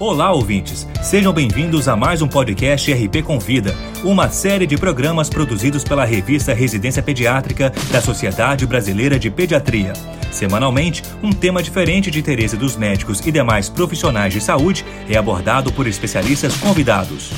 Olá, ouvintes! Sejam bem-vindos a mais um podcast RP Convida, uma série de programas produzidos pela revista Residência Pediátrica da Sociedade Brasileira de Pediatria. Semanalmente, um tema diferente de interesse dos médicos e demais profissionais de saúde é abordado por especialistas convidados.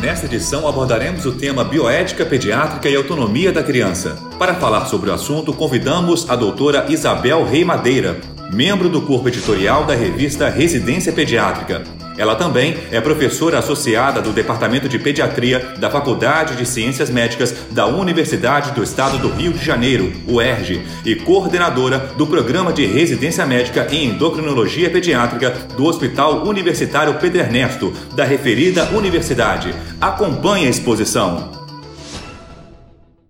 Nesta edição abordaremos o tema bioética pediátrica e autonomia da criança. Para falar sobre o assunto, convidamos a doutora Isabel Rei Madeira, membro do corpo editorial da revista Residência Pediátrica. Ela também é professora associada do Departamento de Pediatria da Faculdade de Ciências Médicas da Universidade do Estado do Rio de Janeiro, UERJ, e coordenadora do Programa de Residência Médica em Endocrinologia Pediátrica do Hospital Universitário Pedro Ernesto, da referida universidade. Acompanhe a exposição.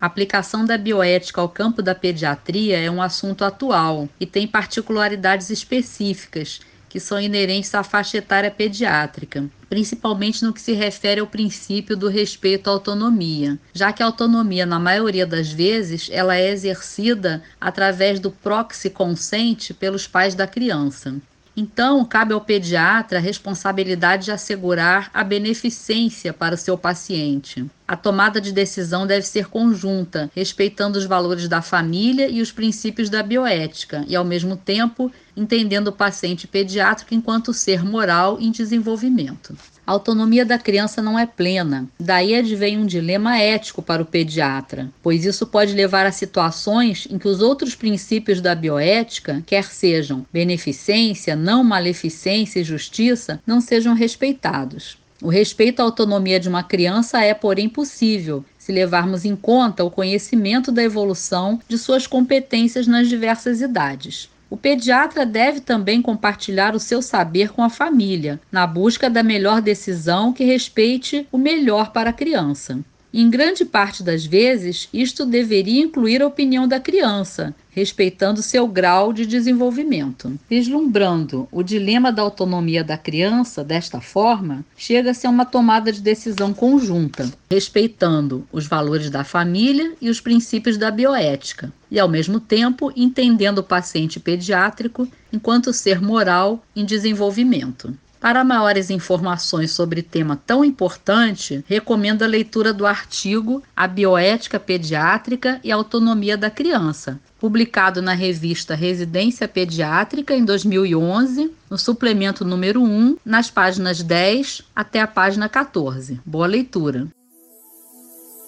A aplicação da bioética ao campo da pediatria é um assunto atual e tem particularidades específicas que são inerentes à faixa etária pediátrica, principalmente no que se refere ao princípio do respeito à autonomia, já que a autonomia, na maioria das vezes, ela é exercida através do proxy consente pelos pais da criança. Então, cabe ao pediatra a responsabilidade de assegurar a beneficência para o seu paciente. A tomada de decisão deve ser conjunta, respeitando os valores da família e os princípios da bioética, e, ao mesmo tempo, entendendo o paciente pediátrico enquanto ser moral em desenvolvimento. A autonomia da criança não é plena, daí advém um dilema ético para o pediatra, pois isso pode levar a situações em que os outros princípios da bioética, quer sejam beneficência, não maleficência e justiça, não sejam respeitados. O respeito à autonomia de uma criança é, porém, possível se levarmos em conta o conhecimento da evolução de suas competências nas diversas idades. O pediatra deve também compartilhar o seu saber com a família, na busca da melhor decisão que respeite o melhor para a criança. Em grande parte das vezes, isto deveria incluir a opinião da criança, respeitando seu grau de desenvolvimento. Vislumbrando o dilema da autonomia da criança desta forma, chega-se a uma tomada de decisão conjunta, respeitando os valores da família e os princípios da bioética, e ao mesmo tempo entendendo o paciente pediátrico enquanto ser moral em desenvolvimento. Para maiores informações sobre tema tão importante, recomendo a leitura do artigo A Bioética Pediátrica e a Autonomia da Criança, publicado na revista Residência Pediátrica em 2011, no suplemento número 1, nas páginas 10 até a página 14. Boa leitura!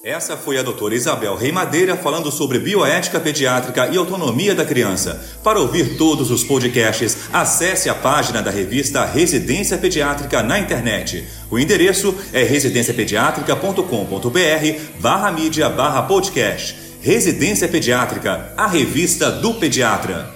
Essa foi a doutora Isabel Reimadeira falando sobre bioética pediátrica e autonomia da criança. Para ouvir todos os podcasts, acesse a página da revista Residência Pediátrica na internet. O endereço é residenciapediatrica.com.br barra mídia barra podcast. Residência Pediátrica, a revista do pediatra.